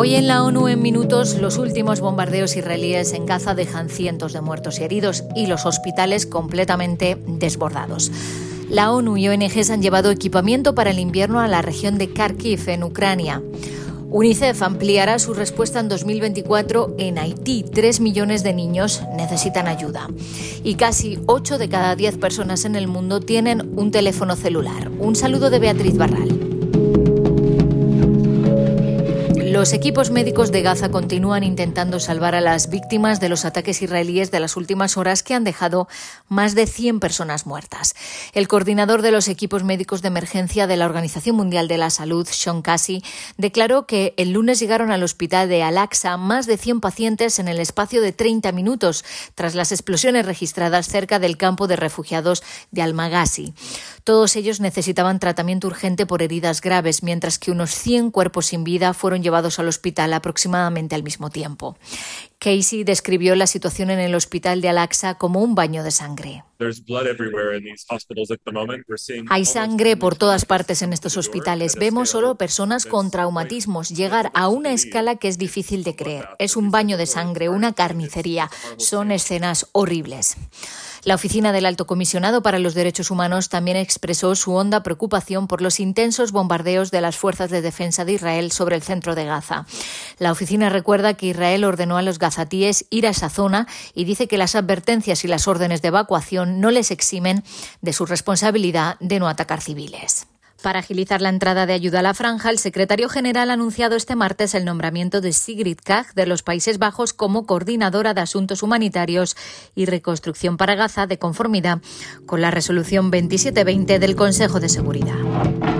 Hoy en la ONU en minutos los últimos bombardeos israelíes en Gaza dejan cientos de muertos y heridos y los hospitales completamente desbordados. La ONU y ONGs han llevado equipamiento para el invierno a la región de Kharkiv en Ucrania. UNICEF ampliará su respuesta en 2024 en Haití. Tres millones de niños necesitan ayuda. Y casi ocho de cada diez personas en el mundo tienen un teléfono celular. Un saludo de Beatriz Barral. Los equipos médicos de Gaza continúan intentando salvar a las víctimas de los ataques israelíes de las últimas horas que han dejado más de 100 personas muertas. El coordinador de los equipos médicos de emergencia de la Organización Mundial de la Salud, Sean Casey, declaró que el lunes llegaron al hospital de Al-Aqsa más de 100 pacientes en el espacio de 30 minutos tras las explosiones registradas cerca del campo de refugiados de Al-Maghazi. Todos ellos necesitaban tratamiento urgente por heridas graves, mientras que unos 100 cuerpos sin vida fueron llevados al hospital aproximadamente al mismo tiempo. Casey describió la situación en el hospital de Al-Aqsa como un baño de sangre. Hay sangre por todas partes en estos hospitales. Vemos solo personas con traumatismos llegar a una escala que es difícil de creer. Es un baño de sangre, una carnicería. Son escenas horribles. La Oficina del Alto Comisionado para los Derechos Humanos también expresó su honda preocupación por los intensos bombardeos de las fuerzas de defensa de Israel sobre el centro de Gaza. La oficina recuerda que Israel ordenó a los gazatíes ir a esa zona y dice que las advertencias y las órdenes de evacuación no les eximen de su responsabilidad de no atacar civiles. Para agilizar la entrada de ayuda a la franja, el secretario general ha anunciado este martes el nombramiento de Sigrid Kaag de los Países Bajos como coordinadora de asuntos humanitarios y reconstrucción para Gaza de conformidad con la resolución 2720 del Consejo de Seguridad.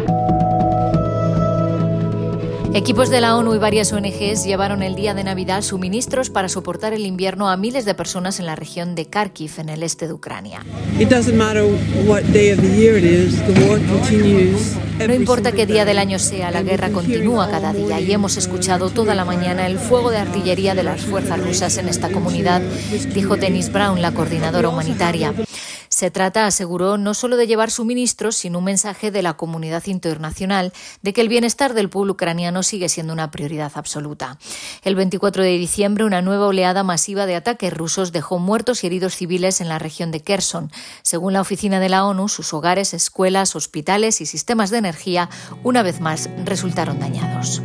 Equipos de la ONU y varias ONGs llevaron el día de Navidad suministros para soportar el invierno a miles de personas en la región de Kharkiv, en el este de Ucrania. No importa qué día del año sea, la guerra continúa cada día y hemos escuchado toda la mañana el fuego de artillería de las fuerzas rusas en esta comunidad, dijo Dennis Brown, la coordinadora humanitaria. Se trata, aseguró, no solo de llevar suministros, sino un mensaje de la comunidad internacional de que el bienestar del pueblo ucraniano sigue siendo una prioridad absoluta. El 24 de diciembre, una nueva oleada masiva de ataques rusos dejó muertos y heridos civiles en la región de Kherson. Según la oficina de la ONU, sus hogares, escuelas, hospitales y sistemas de energía una vez más resultaron dañados.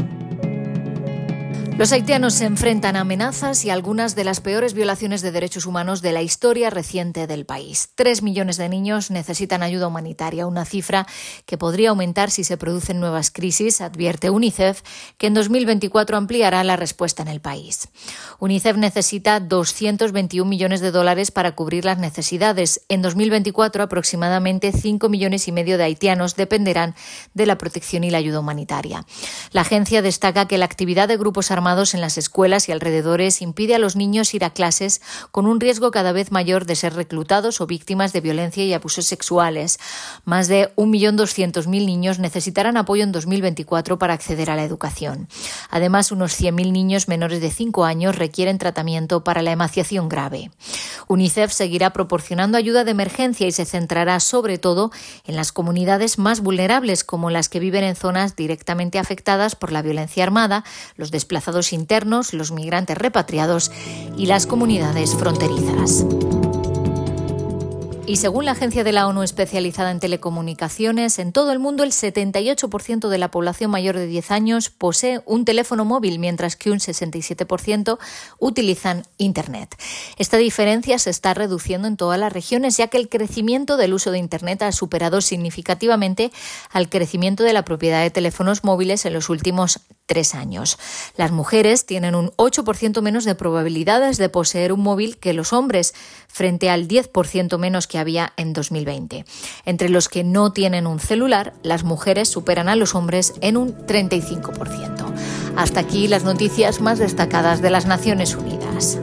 Los haitianos se enfrentan a amenazas y algunas de las peores violaciones de derechos humanos de la historia reciente del país. Tres millones de niños necesitan ayuda humanitaria, una cifra que podría aumentar si se producen nuevas crisis, advierte UNICEF, que en 2024 ampliará la respuesta en el país. UNICEF necesita 221 millones de dólares para cubrir las necesidades. En 2024 aproximadamente 5 millones y medio de haitianos dependerán de la protección y la ayuda humanitaria. La agencia destaca que la actividad de grupos armados en las escuelas y alrededores impide a los niños ir a clases con un riesgo cada vez mayor de ser reclutados o víctimas de violencia y abusos sexuales. Más de 1.200.000 niños necesitarán apoyo en 2024 para acceder a la educación. Además, unos 100.000 niños menores de 5 años requieren tratamiento para la emaciación grave. UNICEF seguirá proporcionando ayuda de emergencia y se centrará sobre todo en las comunidades más vulnerables, como las que viven en zonas directamente afectadas por la violencia armada, los desplazados internos, los migrantes repatriados y las comunidades fronterizas. Y según la agencia de la ONU especializada en telecomunicaciones, en todo el mundo el 78% de la población mayor de 10 años posee un teléfono móvil, mientras que un 67% utilizan Internet. Esta diferencia se está reduciendo en todas las regiones, ya que el crecimiento del uso de Internet ha superado significativamente al crecimiento de la propiedad de teléfonos móviles en los últimos tres años. Las mujeres tienen un 8% menos de probabilidades de poseer un móvil que los hombres, frente al 10% menos que había en 2020. Entre los que no tienen un celular, las mujeres superan a los hombres en un 35%. Hasta aquí las noticias más destacadas de las Naciones Unidas.